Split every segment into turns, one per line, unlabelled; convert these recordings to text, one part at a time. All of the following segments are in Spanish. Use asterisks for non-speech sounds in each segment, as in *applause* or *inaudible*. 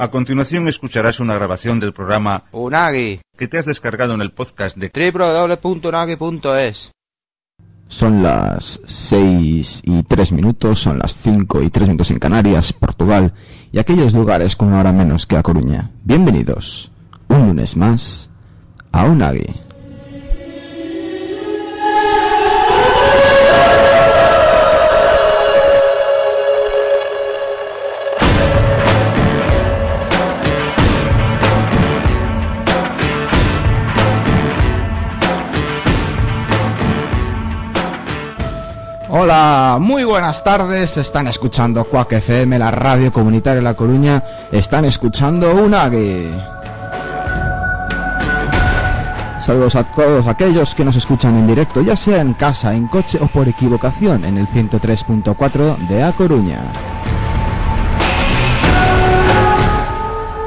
A continuación escucharás una grabación del programa
Unagi,
que te has descargado en el podcast de
www.unagi.es.
Son las 6 y 3 minutos, son las 5 y 3 minutos en Canarias, Portugal y aquellos lugares con una hora menos que A Coruña. Bienvenidos, un lunes más, a Unagi. Hola, muy buenas tardes. Están escuchando Quack FM, la radio comunitaria de La Coruña. Están escuchando Unagi. Saludos a todos aquellos que nos escuchan en directo, ya sea en casa, en coche o por equivocación, en el 103.4 de A Coruña.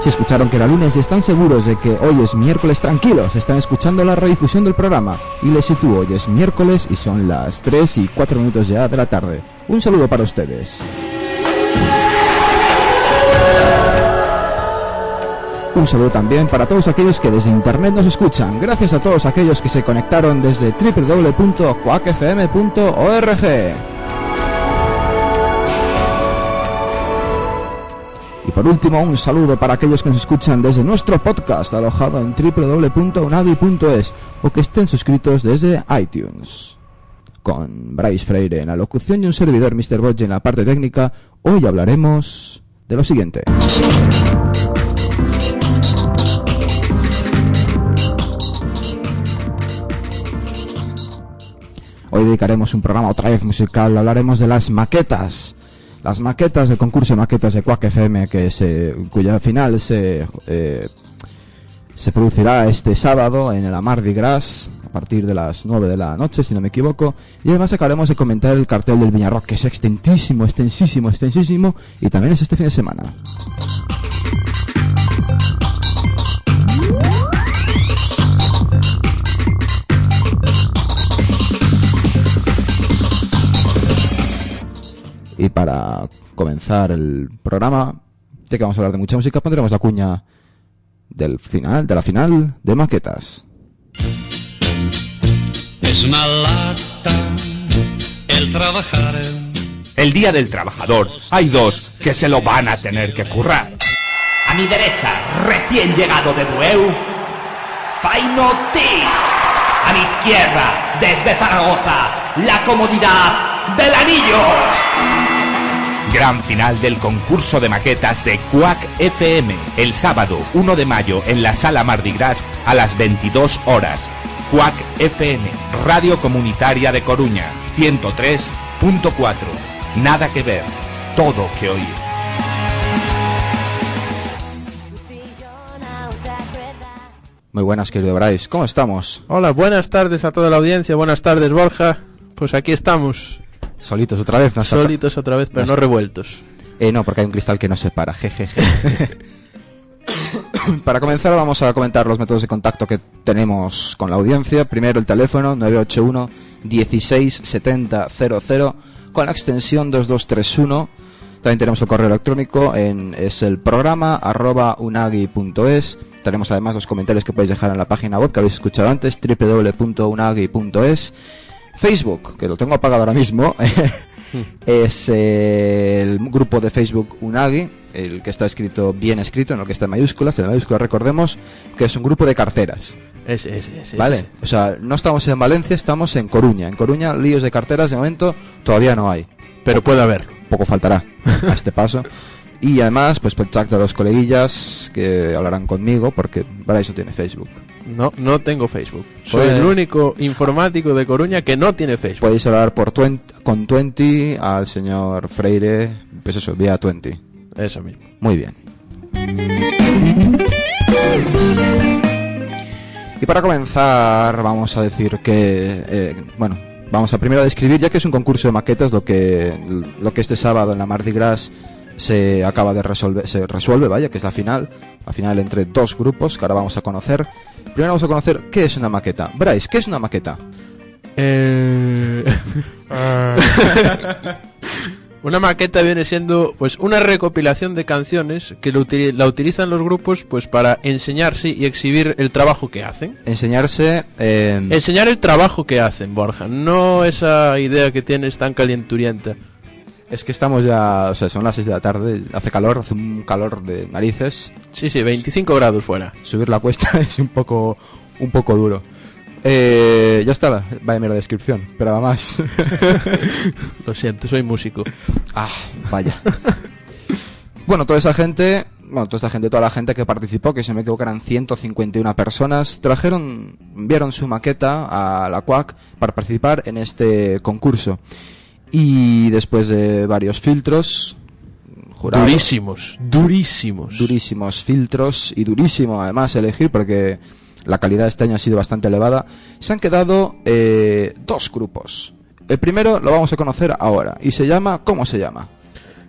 Si escucharon que era lunes y están seguros de que hoy es miércoles tranquilos, están escuchando la redifusión del programa y les sitúo, hoy es miércoles y son las 3 y 4 minutos ya de la tarde. Un saludo para ustedes. Un saludo también para todos aquellos que desde internet nos escuchan. Gracias a todos aquellos que se conectaron desde www.quackfm.org. Por último, un saludo para aquellos que nos escuchan desde nuestro podcast alojado en www.unagi.es o que estén suscritos desde iTunes. Con Bryce Freire en la locución y un servidor Mr. Bodge en la parte técnica, hoy hablaremos de lo siguiente. Hoy dedicaremos un programa otra vez musical, hablaremos de las maquetas las maquetas del concurso de maquetas de Quack FM que se, cuya final se, eh, se producirá este sábado en el Mardi Gras a partir de las 9 de la noche, si no me equivoco. Y además acabaremos de comentar el cartel del Viñarrock, que es extensísimo, extensísimo, extensísimo, y también es este fin de semana. Y para comenzar el programa, ya que vamos a hablar de mucha música, pondremos la cuña del final, de la final de maquetas.
Es una lata el trabajar.
El día del trabajador hay dos que se lo van a tener que currar. A mi derecha, recién llegado de Bueu, Faino T. A mi izquierda, desde Zaragoza, la comodidad del anillo. Gran final del concurso de maquetas de Quack FM el sábado 1 de mayo en la sala Mardi Gras a las 22 horas. Quack FM, Radio Comunitaria de Coruña, 103.4. Nada que ver, todo que oír.
Muy buenas, querido Bryce. ¿Cómo estamos?
Hola, buenas tardes a toda la audiencia. Buenas tardes, Borja. Pues aquí estamos.
Solitos otra vez, ¿no?
Solitos otra vez, pero
no
no revueltos.
Eh, no, porque hay un cristal que nos separa. Jejeje. *coughs* Para comenzar vamos a comentar los métodos de contacto que tenemos con la audiencia. Primero el teléfono 981 16 70 00 con la extensión 2231. También tenemos el correo electrónico en es el programa arroba unagi.es. Tenemos además los comentarios que podéis dejar en la página web que habéis escuchado antes www.unagi.es. Facebook, que lo tengo apagado ahora mismo, *laughs* es eh, el grupo de Facebook Unagi, el que está escrito bien escrito, en el que está en mayúsculas, en mayúsculas recordemos que es un grupo de carteras.
Ese, ese, ese.
¿Vale? O sea, no estamos en Valencia, estamos en Coruña. En Coruña, líos de carteras de momento todavía no hay.
Pero puede haber.
Poco faltará a este paso. Y además, pues por el chat de los coleguillas que hablarán conmigo, porque para eso tiene Facebook.
No, no tengo Facebook. Soy
Pues-
el único informático de Coruña que no tiene Facebook.
Podéis hablar por twen- con 20 al señor Freire, pues eso, vía 20.
Eso mismo.
Muy bien. Y para comenzar, vamos a decir que, eh, bueno, vamos a primero describir, ya que es un concurso de maquetas, lo que, lo que este sábado en la Mardi Gras se acaba de resolver, se resuelve, vaya, que es la final, la final entre dos grupos que ahora vamos a conocer. Primero vamos a conocer qué es una maqueta. Bryce, ¿qué es una maqueta?
Eh... *laughs* Una maqueta viene siendo pues una recopilación de canciones que lo la utilizan los grupos pues para enseñarse y exhibir el trabajo que hacen.
Enseñarse. eh,
Enseñar el trabajo que hacen, Borja, no esa idea que tienes tan calenturienta.
Es que estamos ya. O sea, son las 6 de la tarde. Hace calor, hace un calor de narices.
Sí, sí, 25 grados fuera.
Subir la cuesta *laughs* es un poco. Un poco duro. Eh, ya está, vaya mierda descripción. Esperaba más. *laughs*
Lo siento, soy músico.
Ah, vaya. *laughs* bueno, toda esa gente, bueno, toda esta gente, toda la gente que participó, que se me equivoco eran 151 personas, trajeron, enviaron su maqueta a la CUAC para participar en este concurso. Y después de varios filtros,
Durísimos, durísimos.
durísimos filtros y durísimo además elegir porque la calidad de este año ha sido bastante elevada, se han quedado eh, dos grupos. El primero lo vamos a conocer ahora y se llama, ¿cómo se llama?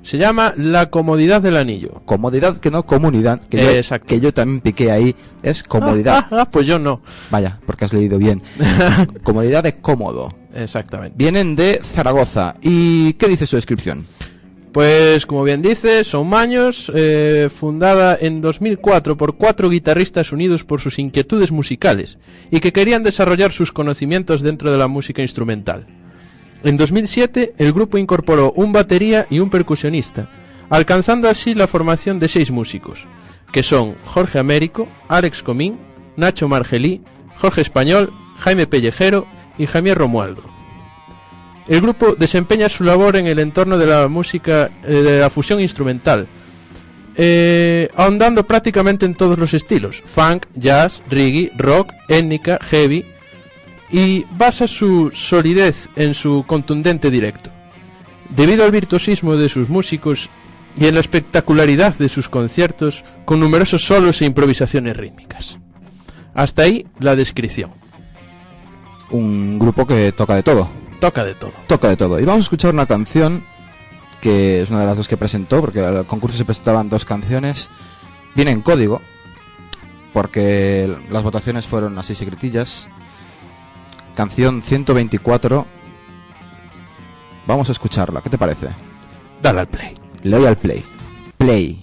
Se llama La comodidad del anillo.
Comodidad que no comunidad, que, yo,
Exacto.
que yo también piqué ahí, es comodidad.
Ah, *laughs* ah, pues yo no.
Vaya, porque has leído bien. *laughs* comodidad de cómodo.
Exactamente.
Vienen de Zaragoza. ¿Y qué dice su descripción?
Pues como bien dice, son Maños, eh, fundada en 2004 por cuatro guitarristas unidos por sus inquietudes musicales y que querían desarrollar sus conocimientos dentro de la música instrumental. En 2007 el grupo incorporó un batería y un percusionista, alcanzando así la formación de seis músicos, que son Jorge Américo, Alex Comín, Nacho Margelí, Jorge Español, Jaime Pellejero y Javier Romualdo. El grupo desempeña su labor en el entorno de la música, eh, de la fusión instrumental, eh, ahondando prácticamente en todos los estilos, funk, jazz, reggae, rock, étnica, heavy, y basa su solidez en su contundente directo. Debido al virtuosismo de sus músicos y en la espectacularidad de sus conciertos, con numerosos solos e improvisaciones rítmicas. Hasta ahí la descripción.
Un grupo que toca de todo.
Toca de todo.
Toca de todo. Y vamos a escuchar una canción que es una de las dos que presentó, porque al concurso se presentaban dos canciones. Viene en código, porque las votaciones fueron así secretillas. Canción 124. Vamos a escucharla, ¿qué te parece?
Dale al play.
Le doy al play. Play.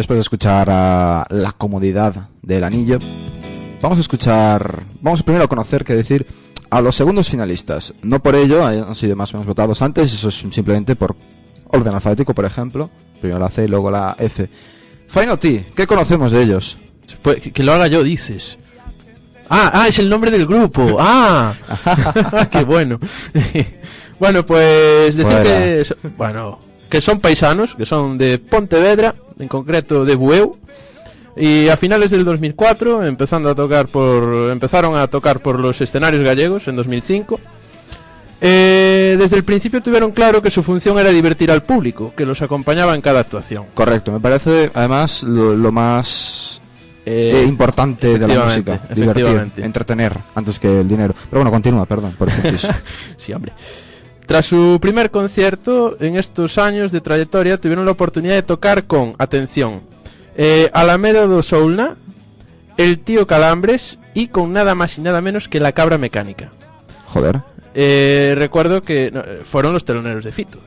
Después de escuchar a la comodidad del anillo, vamos a escuchar, vamos primero a conocer, que decir, a los segundos finalistas. No por ello han sido más o menos votados antes, eso es simplemente por orden alfabético, por ejemplo. Primero la C y luego la F. Final T, ¿qué conocemos de ellos?
Pues, que, lo haga yo, dices. Ah, ah, es el nombre del grupo. *laughs* *laughs* Ah, qué bueno. *laughs* bueno, pues decir
Fuera.
que bueno, que son paisanos, que son de Pontevedra, en concreto de Bueu. Y a finales del 2004, empezando a tocar por empezaron a tocar por los escenarios gallegos en 2005. Eh, desde el principio tuvieron claro que su función era divertir al público, que los acompañaba en cada actuación.
Correcto, me parece además lo, lo más eh, importante de la música. Divertir, entretener antes que el dinero. Pero bueno, continúa, perdón, por. *laughs*
Sí, hombre. Tras su primer concierto, en estos años de trayectoria, tuvieron la oportunidad de tocar con, atención, eh, Alameda do Soulna, El Tío Calambres y con nada más y nada menos que La Cabra Mecánica.
Joder,
Eh, recuerdo que no, fueron los teloneros de Fito.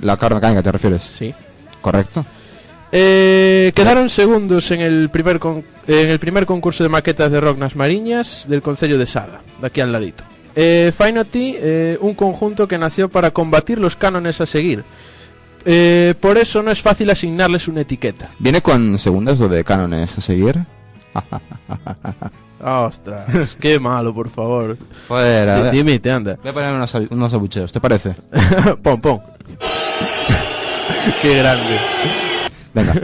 la carga mecánica te refieres.
Sí.
Correcto.
Eh, quedaron segundos en el primer con- en el primer concurso de maquetas de rock nas Mariñas del Concello de Sada, de aquí al ladito. Eh, Finity, eh, un conjunto que nació para combatir los cánones a seguir. Eh, por eso no es fácil asignarles una etiqueta.
¿Viene con segundas o de cánones a seguir? *laughs*
Ostras, qué malo, por favor.
Fuera.
Di- Dimite, anda.
Voy a poner unos, abu- unos abucheos, ¿te parece? *laughs*
pon, pon. *laughs* qué grande.
Venga.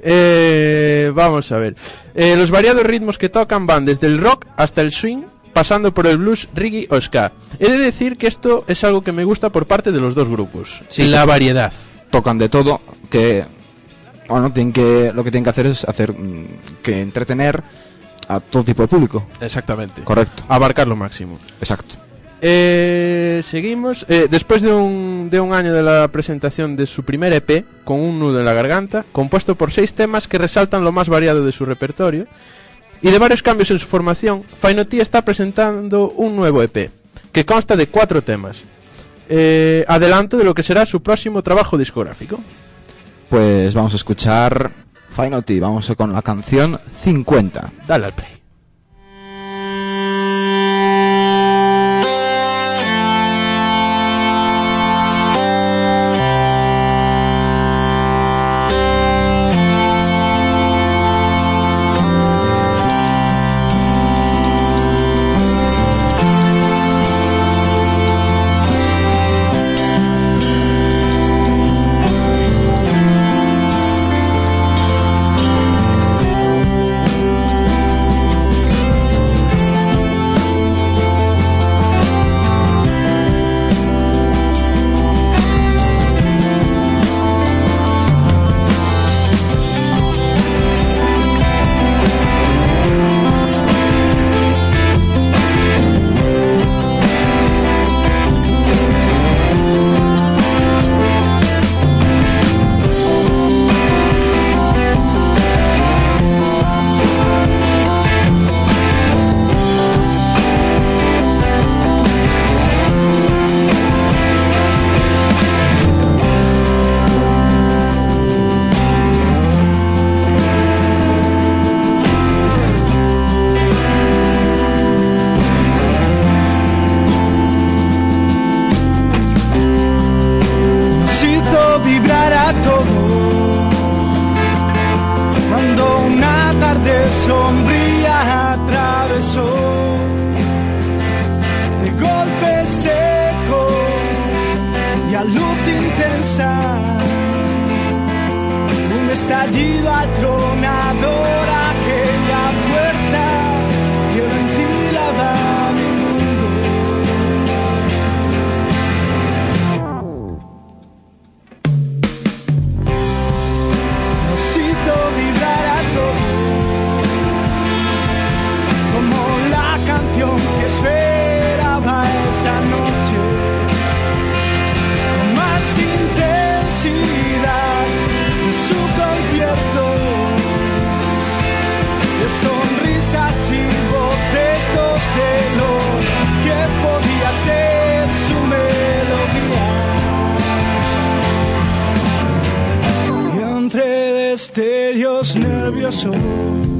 Eh, vamos a ver. Eh, los variados ritmos que tocan van desde el rock hasta el swing, pasando por el blues, reggae o ska. He de decir que esto es algo que me gusta por parte de los dos grupos.
Sí,
la variedad.
Tocan de todo, que... Bueno, tienen que, lo que tienen que hacer es hacer mm, que entretener a todo tipo de público.
Exactamente.
Correcto.
Abarcar lo máximo.
Exacto.
Eh, seguimos. Eh, después de un, de un año de la presentación de su primer EP, con un nudo en la garganta, compuesto por seis temas que resaltan lo más variado de su repertorio, y de varios cambios en su formación, Fainoti está presentando un nuevo EP, que consta de cuatro temas. Eh, adelanto de lo que será su próximo trabajo discográfico.
Pues vamos a escuchar T. Vamos con la canción 50.
Dale al play.
手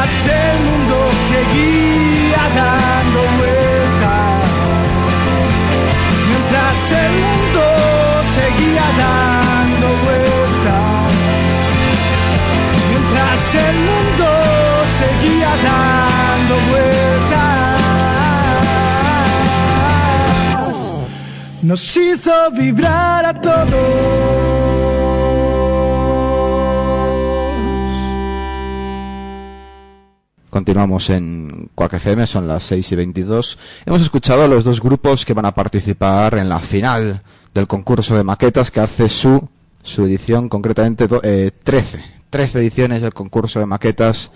Mientras el mundo seguía dando vueltas. Mientras el mundo seguía dando vueltas mientras el mundo seguía dando vueltas, nos hizo vibrar a todos.
Continuamos en Quack FM, son las 6 y 22. Hemos escuchado a los dos grupos que van a participar en la final del concurso de maquetas que hace su, su edición, concretamente do- eh, 13. 13 ediciones del concurso de maquetas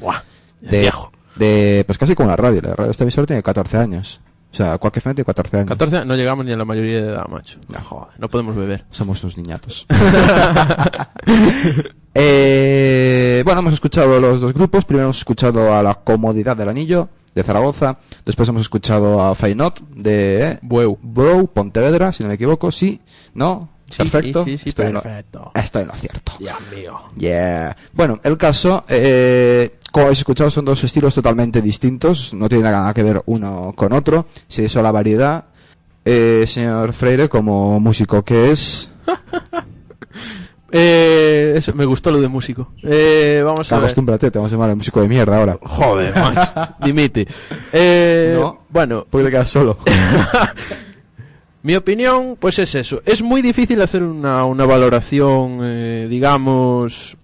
de,
viejo.
de, pues casi como la radio. La radio esta emisora tiene 14 años. O sea, Quack FM tiene 14 años.
14 no llegamos ni a la mayoría de edad, macho. Joder, no podemos beber.
Somos unos niñatos. *laughs* Eh, bueno, hemos escuchado los dos grupos. Primero hemos escuchado a La Comodidad del Anillo, de Zaragoza. Después hemos escuchado a Fainot, de eh,
Bueu.
Bro, Pontevedra, si no me equivoco. Sí, ¿no?
Sí,
Perfecto.
sí, sí, sí,
estoy, En lo, estoy en lo cierto.
Dios mío.
Yeah. Bueno, el caso, eh, como habéis escuchado, son dos estilos totalmente distintos. No tiene nada que ver uno con otro. Si eso la variedad. Eh, señor Freire, como músico que es, *laughs*
Eh, eso, me gustó lo de músico. Eh, vamos a ver.
acostúmbrate, te vamos a llamar el músico de mierda ahora.
Joder, macho. *laughs* Dimite. Eh,
No.
Bueno,
Porque te quedas solo. *laughs*
mi opinión, pues es eso. Es muy difícil hacer una, una valoración, eh, digamos,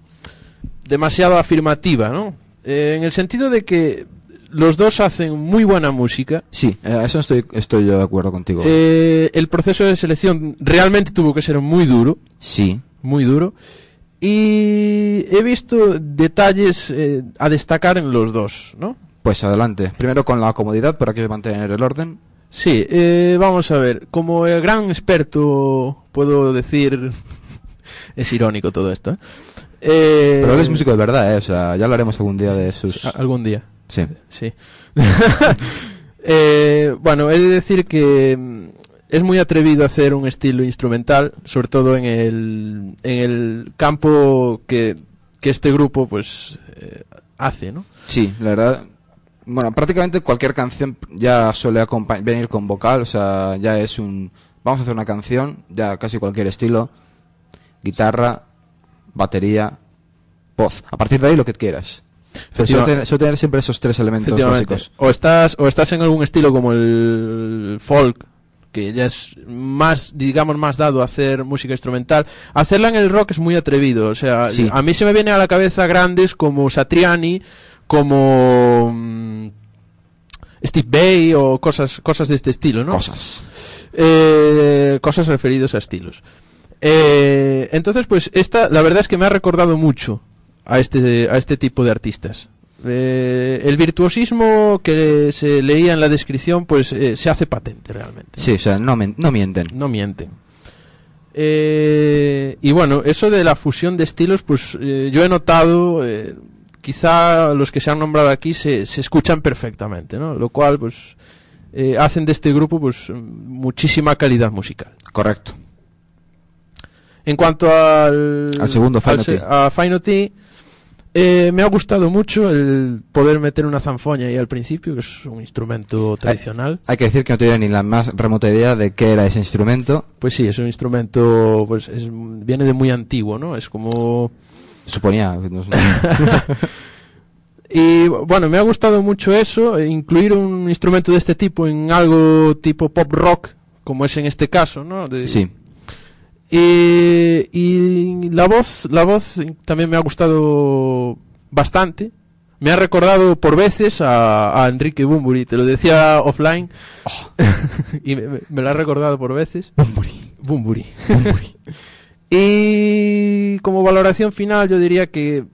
demasiado afirmativa, ¿no? Eh, en el sentido de que los dos hacen muy buena música.
Sí, eh, eso estoy, estoy yo de acuerdo contigo.
Eh, el proceso de selección realmente tuvo que ser muy duro,
sí.
muy duro. Y he visto detalles eh, a destacar en los dos, ¿no?
Pues adelante. Primero con la comodidad para que mantener el orden.
Sí, eh, vamos a ver. Como el gran experto, puedo decir. *laughs* es irónico todo esto, ¿eh? Eh,
Pero él es músico de verdad, ¿eh? O sea, ya hablaremos algún día de sus...
Algún día,
Sí.
sí. *laughs* Eh, bueno, he de decir que mm, es muy atrevido hacer un estilo instrumental, sobre todo en el, en el campo que, que este grupo pues eh, hace, ¿no?
Sí, la verdad... Bueno, prácticamente cualquier canción ya suele venir con vocal, o sea, ya es un... Vamos a hacer una canción, ya casi cualquier estilo. Guitarra, batería, voz. A partir de ahí lo que quieras. Pero suele tener, suele tener siempre esos tres elementos básicos.
O estás, o estás en algún estilo como el folk, que ya es más, digamos, más dado a hacer música instrumental. Hacerla en el rock es muy atrevido. O sea,
Sí.
a mí se me viene a la cabeza grandes como Satriani, como mm, Steve Bay o cosas, cosas de este estilo, ¿no?
Cosas.
Eh, cosas referidos a estilos. Eh, entonces, pues esta, la verdad es que me ha recordado mucho a este a este tipo de artistas. Eh, el virtuosismo que se leía en la descripción pues eh, se hace patente realmente.
Sí, o sea, no, no mienten.
No mienten. Eh, y bueno, eso de la fusión de estilos, pues yo he notado, quizá los que se han nombrado aquí se, se escuchan perfectamente, ¿no? Lo cual, pues, eh, hacen de este grupo, pues, muchísima calidad musical.
Correcto.
En cuanto al,
Al segundo, Fine
a Fine eh, me ha gustado mucho el poder meter una zanfoña ahí al principio, que es un instrumento tradicional.
Hay que decir que no tenía ni la más remota idea de qué era ese instrumento.
Pues sí, es un instrumento, pues es- viene de muy antiguo, ¿no? Es como...
Suponía. no sé. *laughs*
Y bueno, me ha gustado mucho eso, eh, incluir un instrumento de este tipo en algo tipo pop rock, como es en este caso, ¿no? De-
sí.
Y, y la voz, la voz también me ha gustado bastante. Me ha recordado por veces a, a Enrique Bumburi, te lo decía offline. *laughs* y me, me- me lo ha recordado por veces. Bumburi. Bumburi. Y como valoración final yo diría que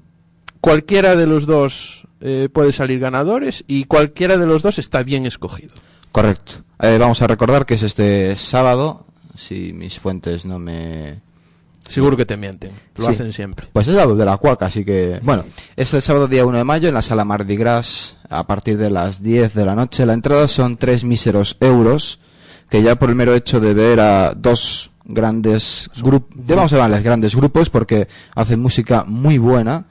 cualquiera de los dos eh, puede salir ganadores y cualquiera de los dos está bien escogido.
Correcto. Eh, vamos a recordar que es este sábado, si mis fuentes no me...
Seguro que te mienten, lo
Sí.
hacen siempre.
Pues es sábado de la cuaca, así que... Bueno, es el sábado día 1 de mayo en la sala Mardi Gras a partir de las 10 de la noche. La entrada son 3 míseros euros, que ya por el mero hecho de ver a dos grandes grupos, a llamarles grandes grupos porque hacen música muy buena.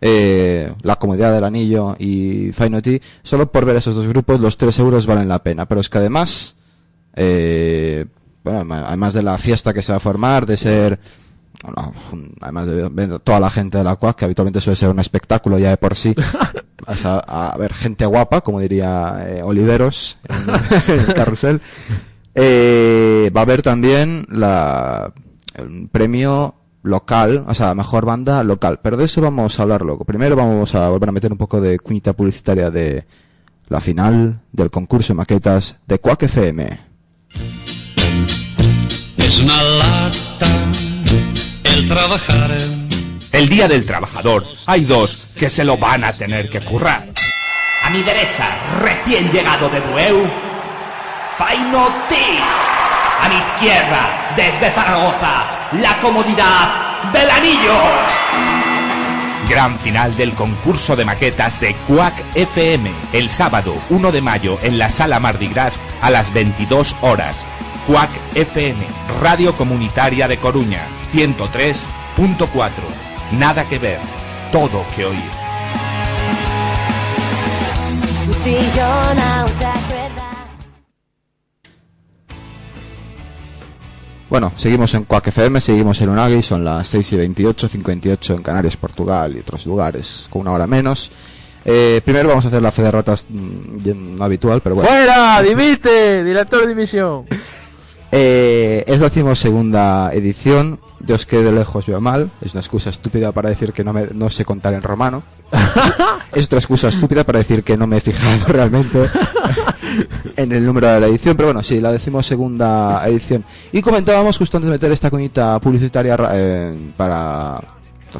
eh, la Comodidad del Anillo y Fine Tea, solo por ver esos dos grupos los 3 euros valen la pena. Pero es que además, eh, bueno, además de la fiesta que se va a formar, de ser, bueno, además de ver toda la gente de la CUAC, que habitualmente suele ser un espectáculo ya de por sí, *laughs* vas a, a ver gente guapa, como diría eh, Oliveros en, en el *laughs* carrusel. Eh, va a haber también la, el premio local, o sea, mejor banda local. Pero de eso vamos a hablar luego. Primero vamos a volver a meter un poco de cuñita publicitaria de la final del concurso de maquetas de Quack FM.
Es una lata el trabajar.
El Día del Trabajador hay dos que se lo van a tener que currar. A mi derecha, recién llegado de Bueu, Faino T. A mi izquierda, desde Zaragoza, la comodidad del anillo. Gran final del concurso de maquetas de Quack FM, el sábado 1 de mayo en la sala Mardi Gras a las 22 horas. Quack FM, Radio Comunitaria de Coruña, 103.4. Nada que ver, todo que oír.
Bueno, seguimos en Quack FM, seguimos en Unagi, son las 6 y 28, 58 en Canarias, Portugal y otros lugares, con una hora menos. Eh, primero vamos a hacer la fe de ratas mm, no habitual, pero bueno.
¡Fuera! *laughs* ¡Dimite! ¡Director de división!
Eh, es la segunda edición. Yo es que de lejos veo mal. Es una excusa estúpida para decir que no, me, no sé contar en romano. *laughs* es otra excusa estúpida para decir que no me he fijado *laughs* realmente en el número de la edición. Pero bueno, sí, la segunda edición. Y comentábamos justo antes de meter esta coñita publicitaria eh, para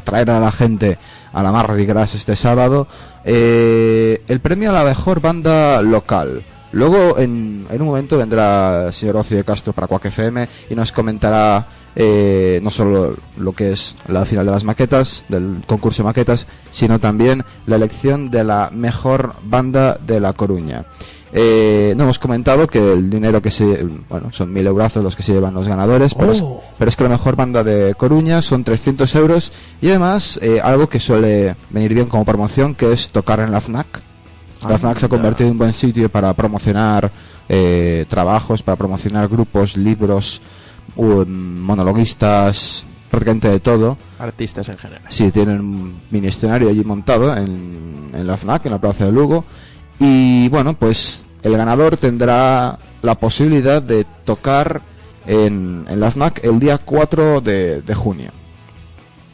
traer a la gente a la Mardi Gras este sábado eh, el premio a la mejor banda local. Luego, en, en un momento, vendrá el señor Ocio de Castro para Quack FM y nos comentará eh, no solo lo que es la final de las maquetas, del concurso de maquetas, sino también la elección de la mejor banda de La Coruña. Eh, no hemos comentado que el dinero que se. Bueno, son mil euros los que se llevan los ganadores, pero, es,
Oh.
pero es que la mejor banda de Coruña son 300 euros y además eh, algo que suele venir bien como promoción, que es tocar en la FNAC. La FNAC se ha convertido en un buen sitio para promocionar eh, trabajos, para promocionar grupos, libros, monologuistas, prácticamente de todo.
Artistas en general.
Sí, tienen un mini escenario allí montado en, en la FNAC, en la Plaza de Lugo. Y bueno, pues el ganador tendrá la posibilidad de tocar en, en la FNAC el día 4 de, de junio.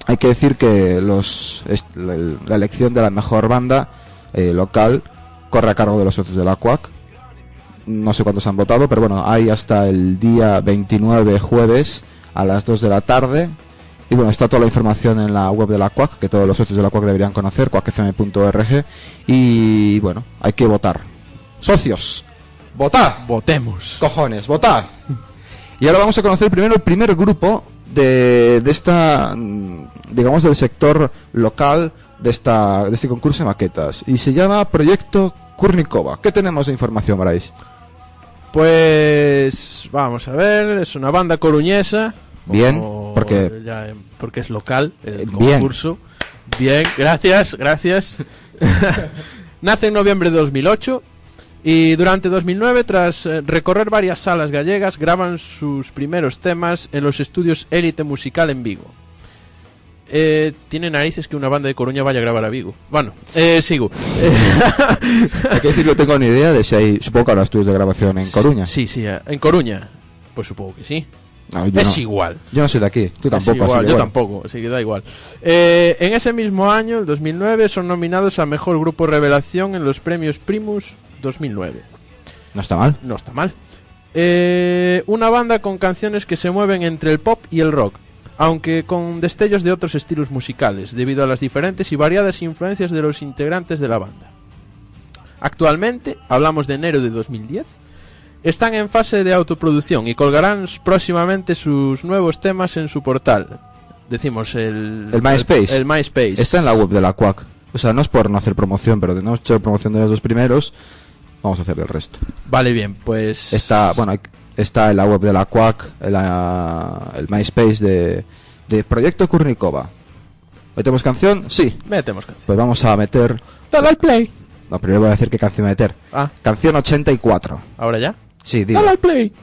Hay que decir que los, la elección de la mejor banda eh, local corre a cargo de los socios de la CUAC. No sé cuántos han votado, pero bueno, hay hasta el día 29 jueves a las 2 de la tarde Y bueno, está toda la información en la web de la CUAC, que todos los socios de la CUAC deberían conocer, cuacfm.org. Y bueno, hay que votar. Socios, votad.
Votemos.
Cojones, votad. Y ahora vamos a conocer primero el primer grupo de, de esta, mm, digamos, del sector local de, esta, de este concurso de maquetas. Y se llama Proyecto Kurnikova. ¿Qué tenemos de información, Brais?
Pues vamos a ver, es una banda coruñesa.
Bien,
como
porque-
ya, eh, porque es local el
Eh, bien.
concurso. Bien, gracias, gracias. *laughs* Nace en noviembre de 2008 y durante 2009, tras eh, recorrer varias salas gallegas, graban sus primeros temas en los estudios Élite Musical en Vigo. Eh, tiene narices que una banda de Coruña vaya a grabar a Vigo. Bueno, eh, sigo. *laughs*
Hay que decir, no tengo ni idea de si hay, supongo que habrá estudios de grabación en Coruña.
Sí, sí, eh, en Coruña. Pues supongo que sí.
No,
es
no,
igual.
yo no soy de aquí, tú tampoco.
igual,
así
yo
bueno.
tampoco, así que da igual. Eh, en ese mismo año, el 2009, son nominados a Mejor Grupo Revelación en los premios Primus 2009.
No está mal.
No está mal. Eh, una banda con canciones que se mueven entre el pop y el rock, aunque con destellos de otros estilos musicales, debido a las diferentes y variadas influencias de los integrantes de la banda. Actualmente, hablamos de enero de 2010, están en fase de autoproducción y colgarán próximamente sus nuevos temas en su portal. Decimos el...
El MySpace.
El, MySpace.
Está en la web de la CUAC. O sea, no es por no hacer promoción, pero de no hacer promoción de los dos primeros, vamos a hacer del resto.
Vale, bien, pues...
Está, bueno, hay- está en la web de la CUAC, en la- el MySpace de, de Proyecto Kurnikova. ¿Metemos canción? Sí.
Metemos canción.
Pues vamos a meter...
Dale al play.
No, primero voy a decir qué canción meter.
Ah,
Canción 84.
¿ahora ya?
Sí, digo.
Dale al play.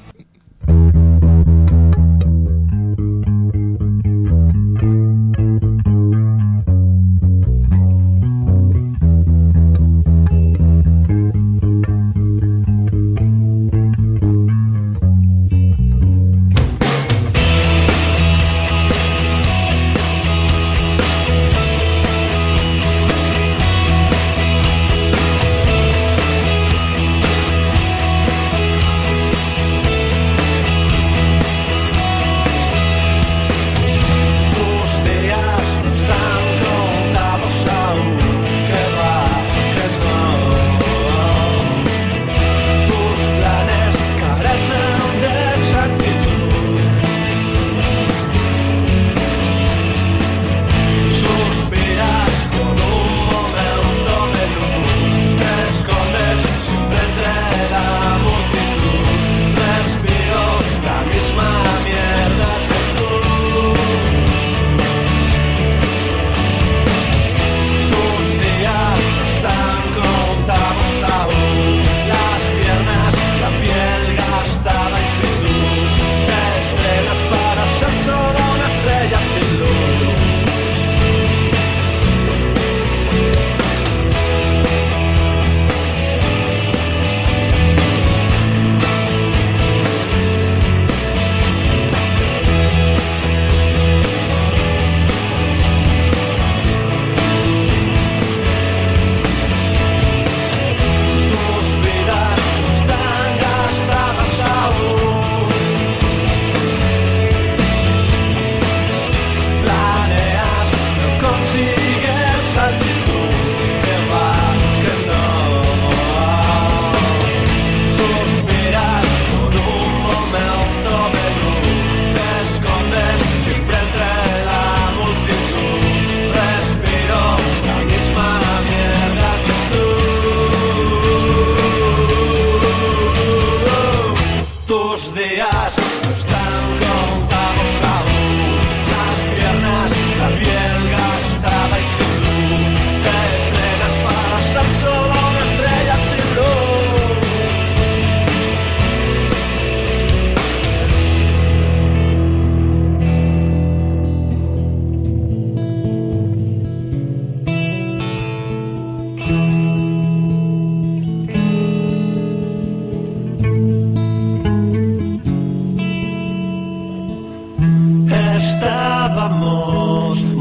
Estábamos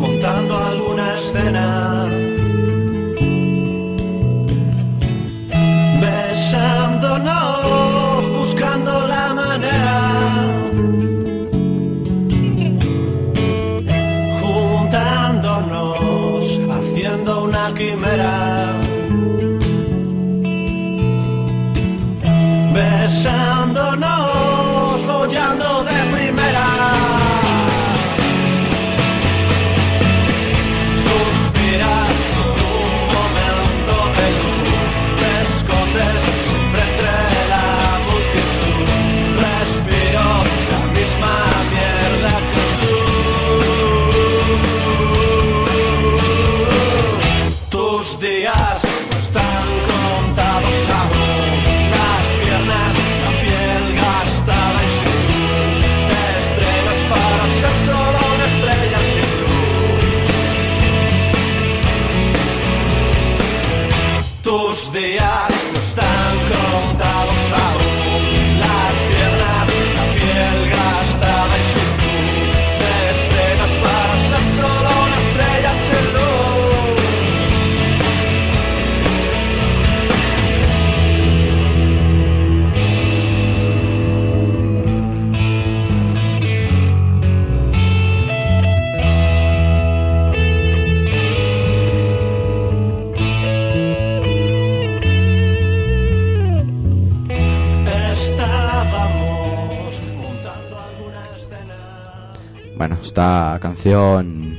esta canción...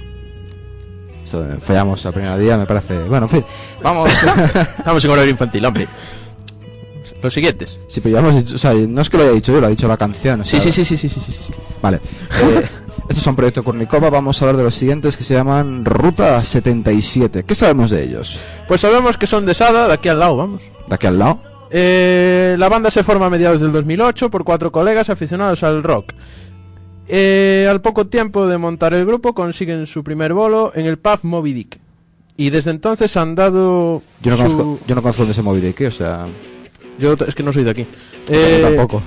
de fallamos a primer día, me parece... Bueno, en fin, vamos... *laughs*
Estamos en horario infantil, hombre. Los siguientes.
sí, pero ya hemos dicho... O sea, no es que lo haya dicho yo, lo ha dicho la canción. o
Sí,
sea,
sí, sí, sí, sí, sí, sí.
Vale. Eh, estos son Proyecto Kornikova, vamos a hablar de los siguientes que se llaman Ruta 77. ¿Qué sabemos de ellos?
Pues sabemos que son de Sada, de aquí al lado, vamos.
De aquí al lado.
Eh, la banda se forma a mediados del 2008 por cuatro colegas aficionados al rock. Eh, al poco tiempo de montar el grupo consiguen su primer bolo en el pub Moby Dick. Y desde entonces han dado...
Yo no,
su-
conozco, yo no conozco dónde se Moby Dick, o sea...
Yo es que no soy de aquí. Eh,
tampoco.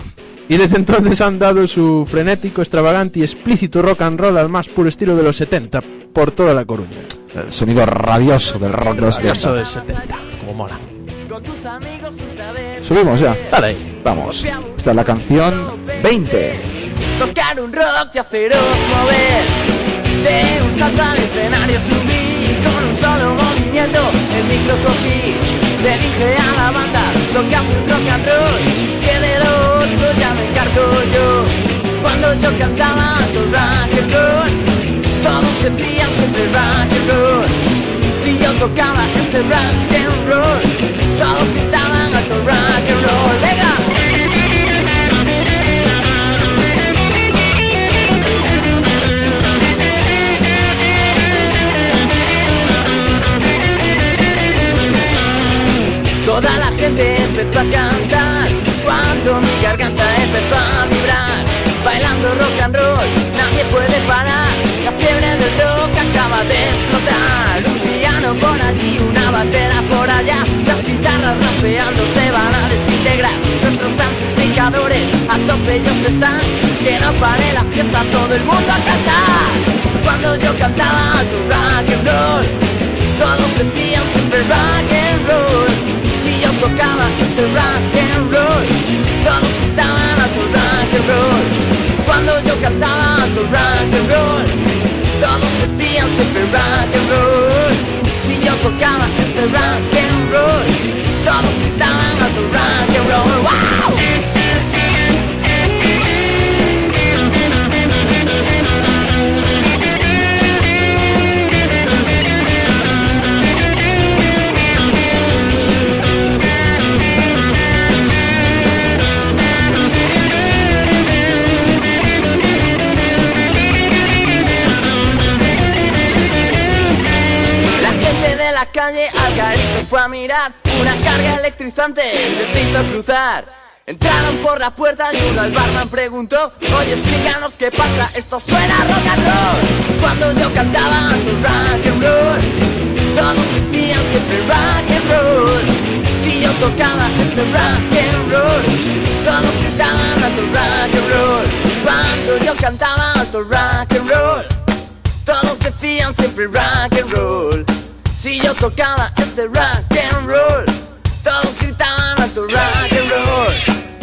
Y desde entonces han dado su frenético, extravagante y explícito rock and roll al más puro estilo de los 70 por toda la Coruña.
El sonido rabioso del rock de los
Eso
70.
del 70, como mola.
Con tus amigos sin saber.
Subimos ya.
Dale ahí.
Vamos. Esta es la canción 20.
Tocar un rock y haceros mover. De un salto al escenario subí con un solo movimiento el micro cogí. Le dije a la banda, tocame un rock and roll, que de lo otro ya me encargo yo. Cuando yo cantaba todo rock and roll, todos decían siempre rock and roll. Si yo tocaba este rock and roll, todos gritaban alto rock and roll. Toda la gente empezó a cantar cuando mi garganta empezó a vibrar. Bailando rock and roll, nadie puede parar. La fiebre del rock acaba de explotar. Un piano por allí, una bandera por allá. Las guitarras raspeando se van a desintegrar. Nuestros amplificadores a tope ellos están. Que no pare la fiesta, todo el mundo a cantar. Cuando yo cantaba tu rock and roll, todos decían siempre rock and. Tocaba este rock and roll, todos gritaban a tu rock and roll. Cuando yo cantaba tu rock and roll, todos decían siempre rock and roll. Si yo tocaba este rock and roll, todos gritaban a tu rock and roll. ¡Wow! Calle al garito fue a mirar Una carga electrizante les hizo cruzar. Entraron por la puerta y uno al barman preguntó Oye, explícanos qué pasa, esto suena rock and roll Cuando yo cantaba tu rock and roll Todos decían siempre rock and roll Si yo tocaba este rock and roll Todos gritaban a tu rock and roll Cuando yo cantaba tu rock and roll todos decían siempre rock and roll. Si yo tocaba este rock and roll, todos gritaban a tu rock and roll.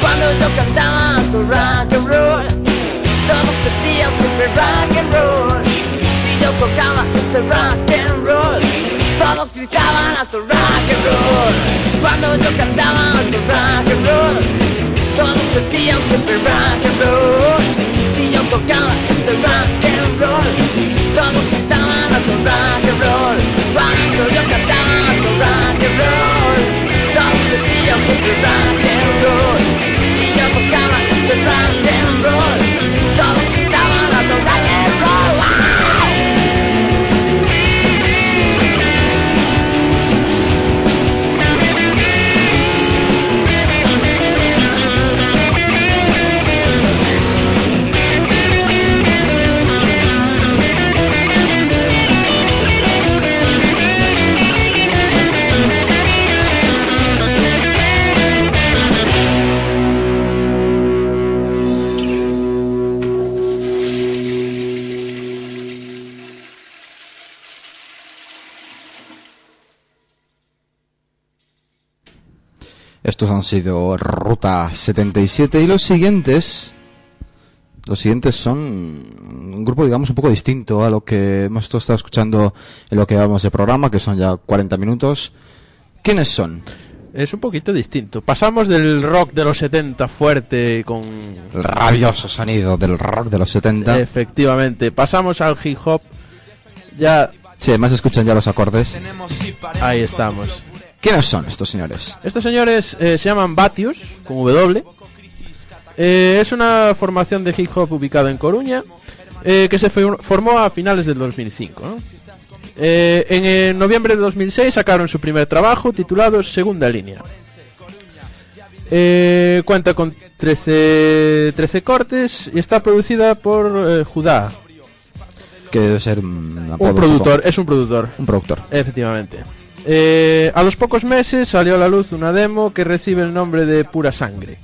Cuando yo cantaba tu rock and roll, todos decían siempre rock and roll. Si yo tocaba este rock and roll, todos gritaban a tu rock and roll. Cuando yo cantaba tu rock and roll, todos decían siempre rock and roll. Si yo tocaba este rock and roll, todos tu rock and roll. Cuando yo tu rock and roll,
Estos han sido Ruta 77 y los siguientes... Los siguientes son un grupo, digamos, un poco distinto a lo que hemos estado escuchando en lo que vamos de programa, que son ya 40 minutos. ¿Quiénes son?
Es un poquito distinto. Pasamos del rock de los 70 fuerte con...
El rabioso sonido del rock de los 70.
Efectivamente. Pasamos al hip hop. Ya...
Sí, además escuchan ya los acordes.
Ahí estamos.
¿Quiénes son estos señores?
Estos señores eh, se llaman Batius, con W. Eh, es una formación de hip hop ubicada en Coruña, eh, que se formó a finales del 2005. ¿no? En noviembre de 2006 sacaron su primer trabajo titulado Segunda Línea. Cuenta con 13, 13 cortes y está producida por Judá,
Que debe ser un,
productor,
supongo.
es un productor.
Un productor.
Efectivamente. Eh, a los pocos meses salió a la luz una demo que recibe el nombre de Pura Sangre,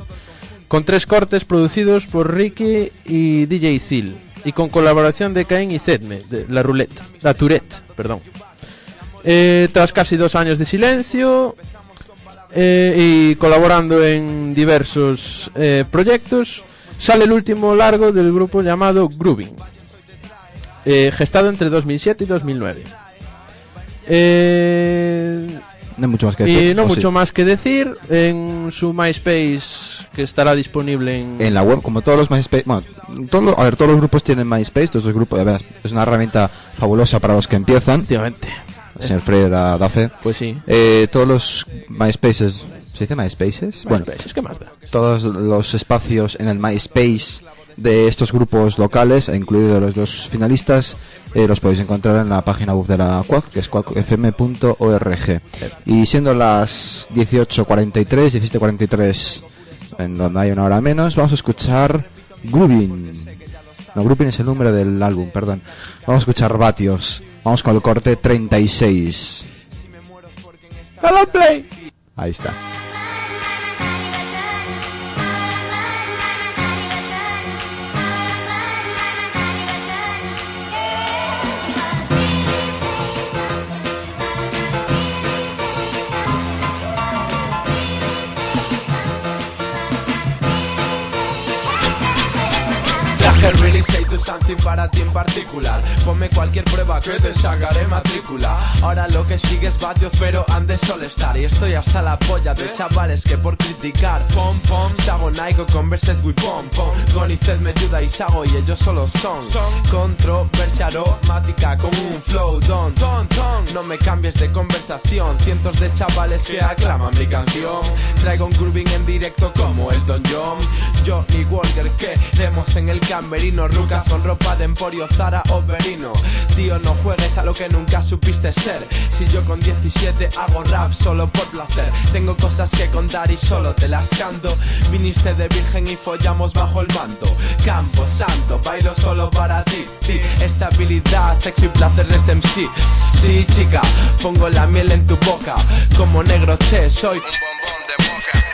con tres cortes producidos por Ricky y DJ Zil, y con colaboración de Cain y Zedme, de La Roulette, La Tourette, perdón. Eh, tras casi dos años de silencio eh, y colaborando en diversos proyectos, sale el último largo del grupo llamado Grooving, gestado entre 2007 y 2009. Eh,
No mucho más que decir.
y no
¿o sí?
mucho más que decir en su MySpace que estará disponible en,
En la web, como todos los MySpace. Bueno, todos los- a ver, todos los grupos tienen MySpace. Todos los grupos, a ver, es una herramienta fabulosa para los que empiezan.
Efectivamente.
Señor Freire da, da fe.
Pues sí.
Eh, todos los MySpaces. ¿Se dice MySpaces? Bueno,
MySpace, ¿qué más da?
todos los espacios en el MySpace de estos grupos locales, e incluidos los dos finalistas, eh, los podéis encontrar en la página web de la CUAC, que es cuacfm.org. Y siendo las 18.43, 17.43, en donde hay una hora menos, vamos a escuchar Grooving. No, Grooving es el número del álbum, perdón. Vamos a escuchar Vatios. Vamos con el corte 36.
¡Hello, Play!
Ahí está.
Something para ti en particular. Ponme cualquier prueba que te sacaré matrícula. Ahora lo que sigue es vatios pero han de solo estar Y estoy hasta la polla de chavales que por criticar Pom pom, Sago Nike converses with pom pom. Con me ayuda y Sago y ellos solo son. Controversia aromática con un flow don ton ton No me cambies de conversación. Cientos de chavales que aclaman mi canción. Traigo un grooving en directo como el Don John. Johnny Walker queremos en el camerino Rucas con ropa de emporio Zara o Berino. Tío no juegues a lo que nunca supiste ser. Si yo con 17 hago rap solo por placer. Tengo cosas que contar y solo te las canto. Viniste de virgen y follamos bajo el manto. Campo santo, bailo solo para ti Sí, estabilidad, sexo y placer de este MC Sí chica, pongo la miel en tu boca. Como negro che, soy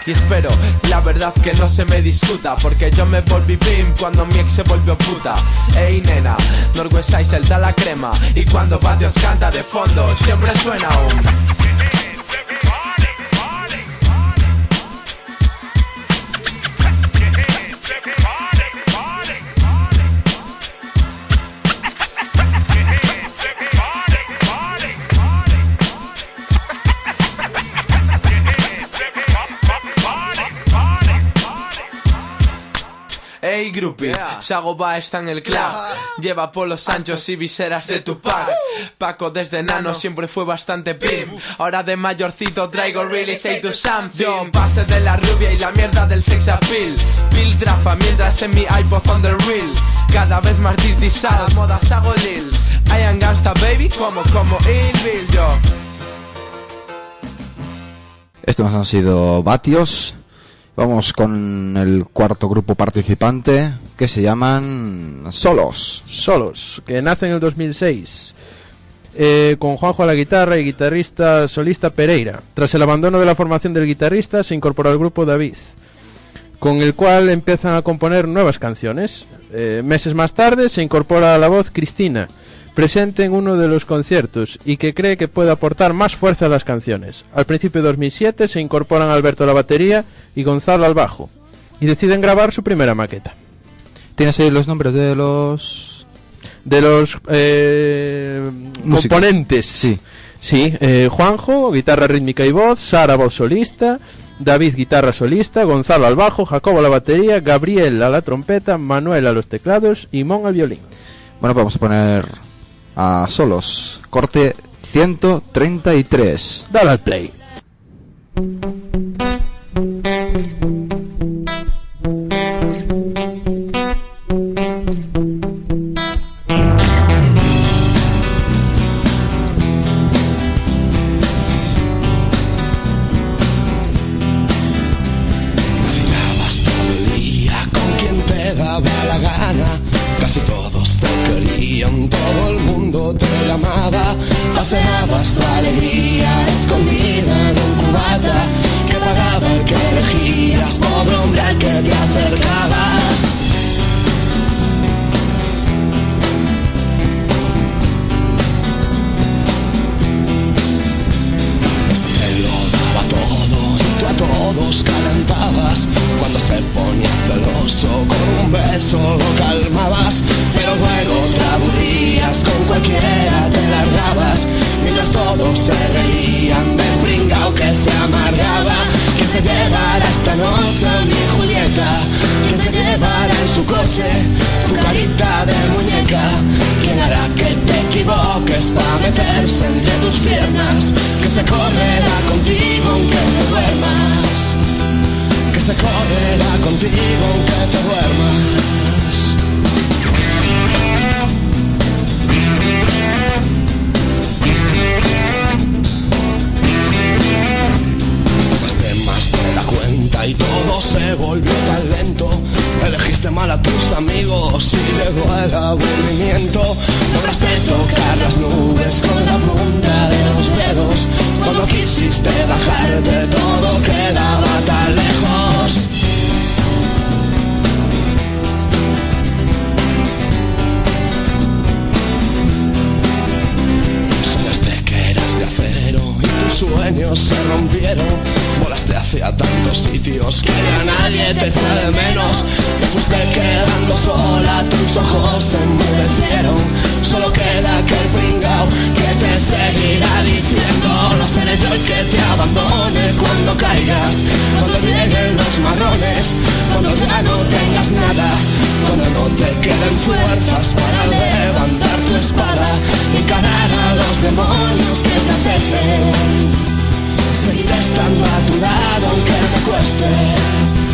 y espero, la verdad que no se me discuta Porque yo me volví pim cuando mi ex se volvió puta. Ey nena, Norwest Isle da la crema Y cuando Patios canta de fondo Siempre suena un Ey groupie, Sago va está en el club. Lleva polos anchos y viseras de Tupac. Paco desde nano. siempre fue bastante pim Ahora de mayorcito traigo really say to something. Yo pase de la rubia y la mierda del sex appeal. Piltrafa mientras en mi iPod on the reel Cada vez más dirtizado, moda Sago Lil. I am gangsta baby como como Il Bill yo.
Estos han sido Vatios. Vamos con el cuarto grupo participante que se llaman Solos.
Solos, que nace en el 2006. eh, con Juanjo a la guitarra y guitarrista solista Pereira. Tras el abandono de la formación del guitarrista, se incorporó al grupo David, con el cual empiezan a componer nuevas canciones. Eh, meses más tarde se incorpora a la voz Cristina, presente en uno de los conciertos y que cree que puede aportar más fuerza a las canciones. Al principio de 2007 se incorporan Alberto a la batería y Gonzalo al bajo, y deciden grabar su primera maqueta.
¿Tienes ahí los nombres de los
De los eh, componentes.
Sí.
Sí, eh, Juanjo, guitarra rítmica y voz, Sara, voz solista, David, guitarra solista, Gonzalo al bajo, Jacobo a la batería, Gabriel a la trompeta, Manuel a los teclados y Mon al violín.
Bueno, pues vamos a poner a solos. Corte 133.
Dale al play.
Se correrá contigo aunque te duermas Fumaste más de la cuenta y todo se volvió tan lento. Elegiste mal a tus amigos y llegó el aburrimiento. Lograste tocar las nubes con la punta de los dedos. Cuando quisiste bajarte todo quedaba tan lejos. Se rompieron. Volaste hacia tantos sitios que ya nadie te echa de menos. Te fuiste quedando sola, tus ojos se enmudecieron. Solo queda aquel pringao que te seguirá diciendo: No seré yo el que te abandone cuando caigas, cuando lleguen los marrones, cuando ya no tengas nada, cuando no te queden fuerzas para levantar tu espada, encarar a los demonios que te acechen. A tu lado aunque me cueste.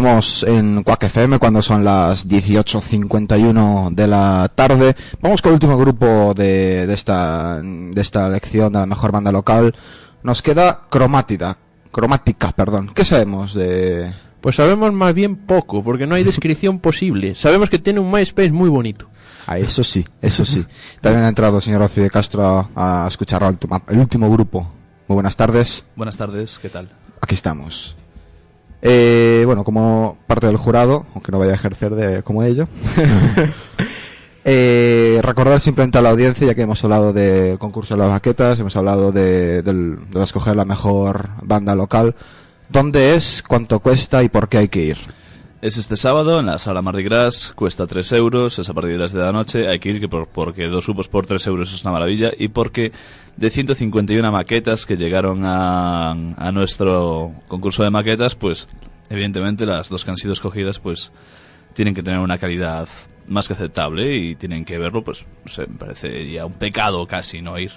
Continuamos en Quack FM cuando son las 18.51 de la tarde. Vamos con el último grupo de, de esta, de esta lección de la mejor banda local. Nos queda Cromátida. Cromática, perdón. ¿Qué sabemos de...?
Pues sabemos más bien poco, porque no hay descripción *laughs* posible. Sabemos que tiene un MySpace muy bonito.
Ah, eso sí, eso sí. También ha entrado el señor Oci de Castro a escuchar el último grupo. Muy buenas tardes.
Buenas tardes, ¿qué tal?
Aquí estamos. Eh, bueno, como parte del jurado, aunque no vaya a ejercer de, como ello, *laughs* eh, recordar simplemente a la audiencia, ya que hemos hablado del concurso de las maquetas, hemos hablado de, del- de escoger la mejor banda local, dónde es, cuánto cuesta y por qué hay que ir.
Es este sábado en la sala Mardi Gras, cuesta 3 euros, es a partir de las de la noche, hay que ir que por- porque dos grupos por 3 euros es una maravilla y porque de 151 maquetas que llegaron a, nuestro concurso de maquetas, pues evidentemente las dos que han sido escogidas pues tienen que tener una calidad más que aceptable y tienen que verlo, pues no sé, me parece ya un pecado casi no ir.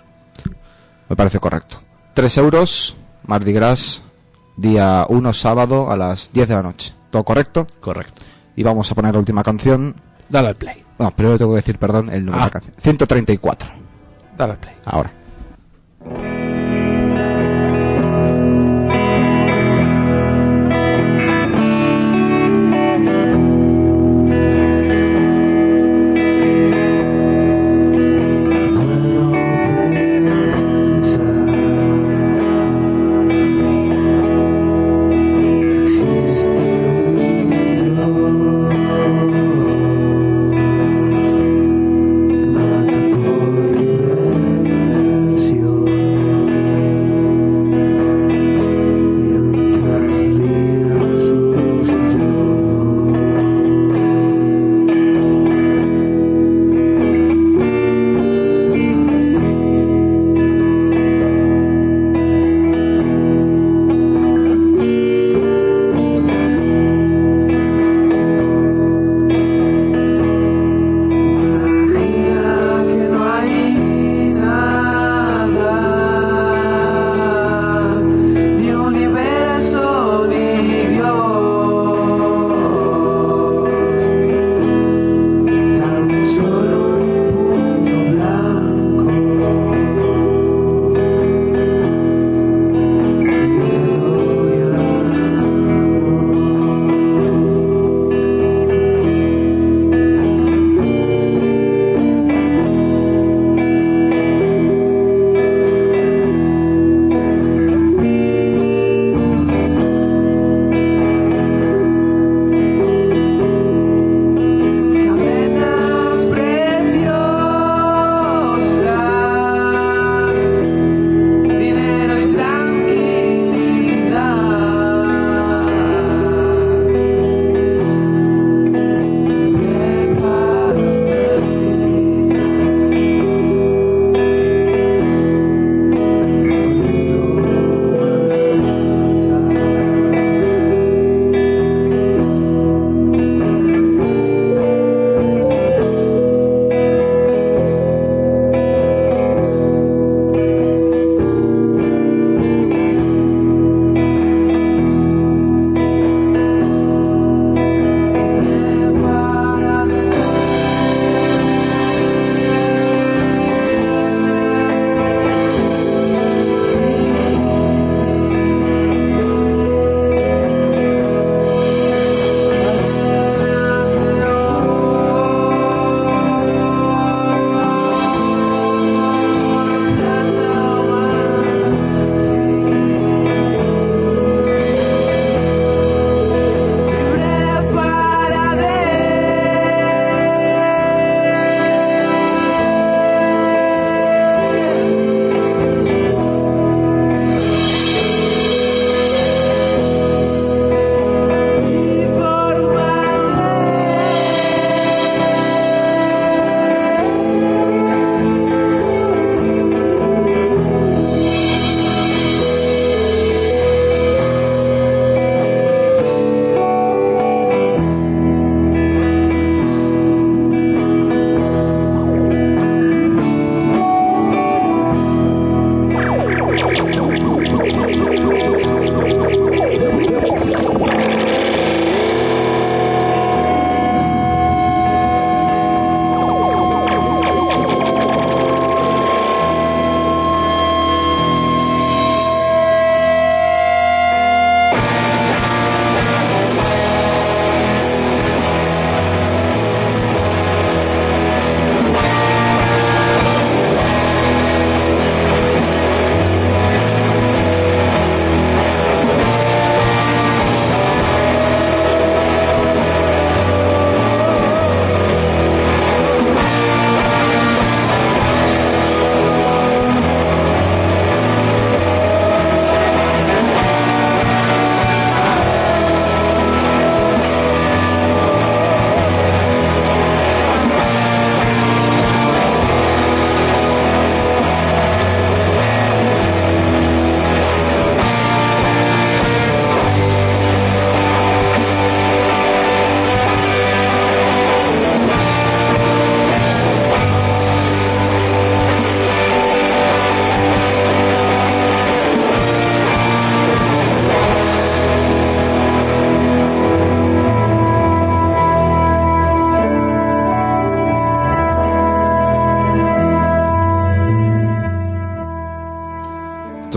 Me parece correcto. 3 euros, Mardi Gras, día 1 sábado a las 10 de la noche. ¿Todo correcto?
Correcto.
Y vamos a poner la última canción.
Dale al play.
No, primero tengo que decir, perdón, el número
Ah.
de la canción. 134.
Dale al play.
Ahora.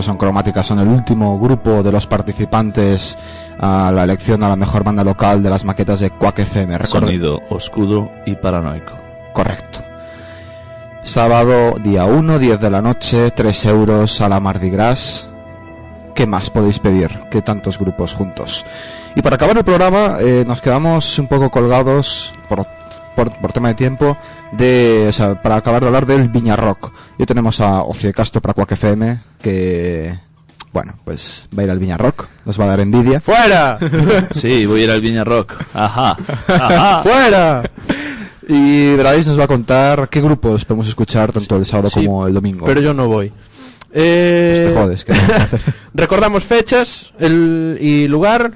Son Cromática, son el último grupo de los participantes a la elección a la mejor banda local de las maquetas de Quack FM. Recorde-
Sonido oscuro y paranoico.
Correcto. Sábado, día 1, 10 de la noche, 3 euros a la Mardi Gras. ¿Qué más podéis pedir que tantos grupos juntos? Y para acabar el programa, eh, nos quedamos un poco colgados por, por, por tema de tiempo de, o sea, para acabar de hablar del Viña Rock. Hoy tenemos a Ocio de Castro para Quack FM, que, bueno, pues va a ir al Viña Rock, nos va a dar envidia.
¡Fuera! *laughs*
Sí, voy a ir al Viña Rock. Ajá. *laughs* Ajá.
¡Fuera!
Y Bryce nos va a contar qué grupos podemos escuchar tanto el sábado
Sí,
como el domingo.
Pero yo no voy.
Pues
Eh,
te jodes, ¿qué hacer? *laughs*
Recordamos fechas el, y lugar.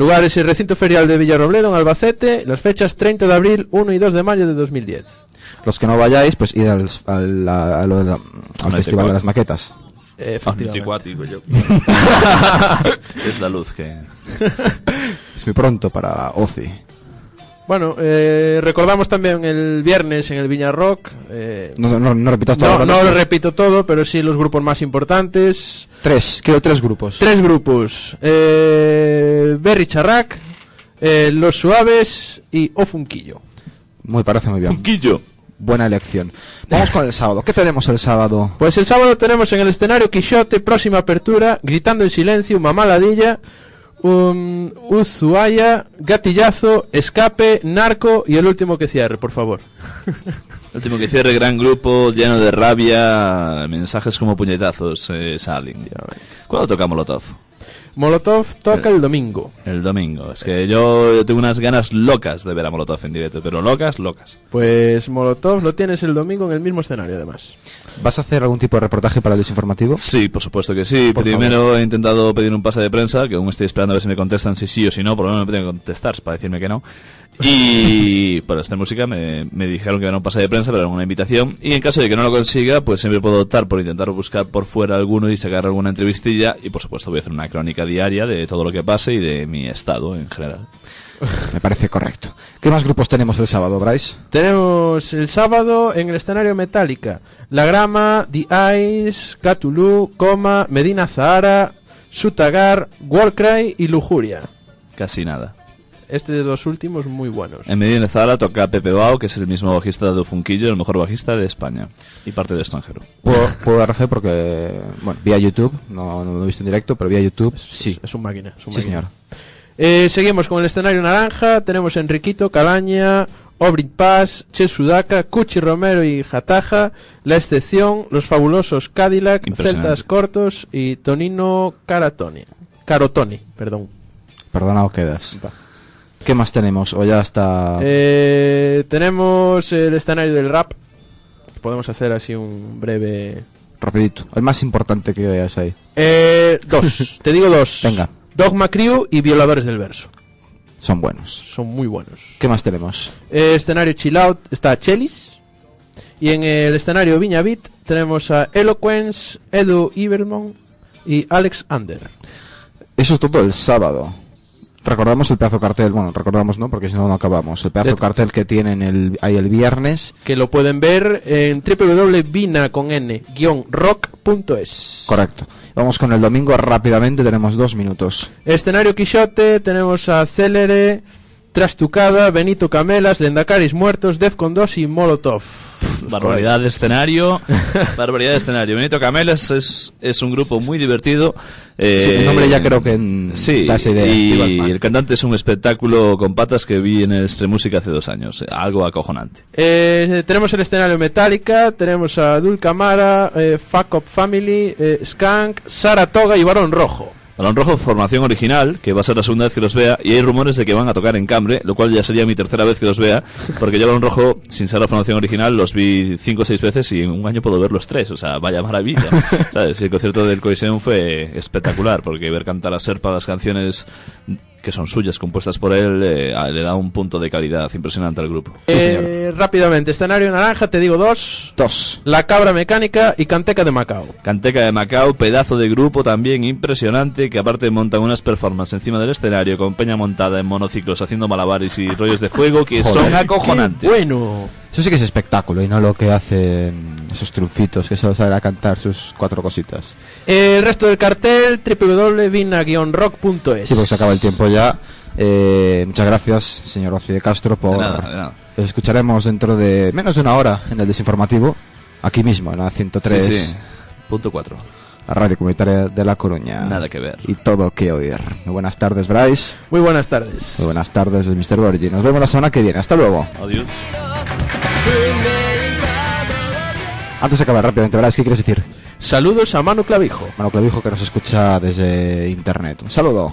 Lugar es el recinto ferial de Villarrobledo en Albacete. Las fechas 30 de abril, 1 y 2 de mayo de 2010.
Los que no vayáis, pues id al, al, a lo de la- al Festival de las Maquetas.
Eh, efectivamente.
24, digo yo. *laughs* es la luz que...
Es muy pronto para Oci.
Bueno, eh, recordamos también el viernes en el Viña Rock. eh,
No, no, no repitas todo.
no, lo repito todo, pero sí los grupos más importantes.
Tres, quiero tres grupos.
Tres grupos. Eh, Berry Charrac, eh, Los Suaves y O Funquillo.
Muy parece muy bien.
Funquillo.
Buena elección. Vamos con el sábado. ¿Qué tenemos el sábado?
Pues el sábado tenemos en el escenario Quixote, próxima apertura, Gritando en Silencio, Mamá Ladilla, um, Uzuaya, Gatillazo, Escape, Narco y el último que cierre, por favor.
El *laughs* último que cierre, gran grupo, lleno de rabia, mensajes como puñetazos eh, salen. ¿Cuándo toca Molotov?
Molotov toca el domingo.
El domingo. Es que yo tengo unas ganas locas de ver a Molotov en directo, pero locas, locas.
Pues Molotov lo tienes el domingo en el mismo escenario, además.
¿Vas a hacer algún tipo de reportaje para el desinformativo?
Sí, por supuesto que sí.
Por
Primero he intentado pedir un pase de prensa, que aún estoy esperando a ver si me contestan si sí o si no, por lo menos me tienen que contestar para decirme que no. Y *laughs* para esta música me, me dijeron que era un pase de prensa, pero era una invitación. Y en caso de que no lo consiga, pues siempre puedo optar por intentar buscar por fuera alguno y sacar alguna entrevistilla. Y por supuesto voy a hacer una crónica diaria de todo lo que pase y de mi estado en general. *laughs*
Me parece correcto. ¿Qué más grupos tenemos el sábado, Bryce?
Tenemos el sábado en el escenario Metallica, La Grama, The Ice, Cthulhu, Coma, Medina Zahara, Sutagar, Warcry y Lujuria.
Casi nada.
Este de los últimos muy buenos.
En Medina de Zara toca Pepe Bao, que es el mismo bajista de Funquillo, el mejor bajista de España. Y parte del extranjero.
Puedo, puedo dar fe porque, bueno, vía YouTube, no, no lo he visto en directo, pero vía YouTube, sí.
Es un máquina. es un
Sí,
máquina.
señor.
Eh, seguimos con el escenario naranja. Tenemos a Enriquito, Calaña, Obrit Paz, Che Sudaka, Cuchi Romero y Jataja. La excepción, los fabulosos Cadillac. Celtas Cortos y Tonino Caratoni. Carotoni, perdón.
Perdonado quedas. ¿Qué más tenemos? O ya está...
Eh, tenemos el escenario del rap. Podemos hacer así un breve.
Rapidito. El más importante que veas ahí.
Eh, dos, *laughs* te digo dos.
Venga.
Dogma Crew y Violadores del Verso.
Son buenos.
Son muy buenos.
¿Qué más tenemos?
Eh, escenario Chill Out está Chelis. Y en el escenario Viña Beat tenemos a Eloquence, Edu Ibermon y Alex Ander.
Eso es todo el sábado. Recordamos el pedazo cartel, bueno, recordamos no, porque si no no acabamos. El pedazo
De-
cartel que tienen el, ahí el viernes.
Que lo pueden ver en www.vina.rock.es.
Correcto. Vamos con el domingo rápidamente, tenemos dos minutos.
Escenario Quixote, tenemos a Célere, Trastucada, Benito Camelas, Lendacaris Muertos, Defcon 2 y Molotov.
Barbaridad de escenario. *laughs* barbaridad de escenario. Benito Camelas es, es un grupo muy divertido. eh,
Sí, el nombre ya creo que
Sí,
idea.
Y el cantante es un espectáculo con patas que vi en el Música hace dos años. eh, Algo acojonante.
Eh, tenemos el escenario Metallica, tenemos a Dul Camara, eh, Fuck Up Family, eh, Skank, Saratoga y Barón Rojo.
Balón Rojo, formación original, que va a ser la segunda vez que los vea, y hay rumores de que van a tocar en Cambre, lo cual ya sería mi tercera vez que los vea, porque yo Balón Rojo, sin ser la formación original, los vi cinco o seis veces y en un año puedo ver los tres, o sea, vaya maravilla. *laughs* ¿Sabes? El concierto del Coliseum fue espectacular, porque ver cantar a Serpa las canciones que son suyas, compuestas por él, eh, le da un punto de calidad impresionante al grupo.
Eh, rápidamente, escenario naranja, te digo dos.
Dos.
La Cabra Mecánica y Canteca de Macao.
Canteca de Macao, pedazo de grupo también impresionante, que aparte montan unas performances encima del escenario con peña montada en monociclos haciendo malabares y rollos de fuego que
Joder.
son acojonantes.
¡Qué bueno!
Eso sí que es espectáculo y no lo que hacen esos trufitos que solo saben a cantar sus cuatro cositas.
El resto del cartel www.vina-rock.es.
Sí, porque se acaba el tiempo ya. Eh, muchas gracias, señor Rossi de Castro, por...
De nada, de nada.
Les escucharemos dentro de menos de una hora en el desinformativo, aquí mismo, en la 103,
Sí, sí. Punto 4.
la radio comunitaria de La Coruña.
Nada que ver.
Y todo que oír. Muy buenas tardes, Bryce.
Muy buenas tardes.
Muy buenas tardes, Mr. Borgi. Nos vemos la semana que viene. Hasta luego.
Adiós.
Antes de acabar rápidamente, Bryce, ¿qué quieres decir?
Saludos a Manu Clavijo.
Mano Clavijo que nos escucha desde internet. Un saludo.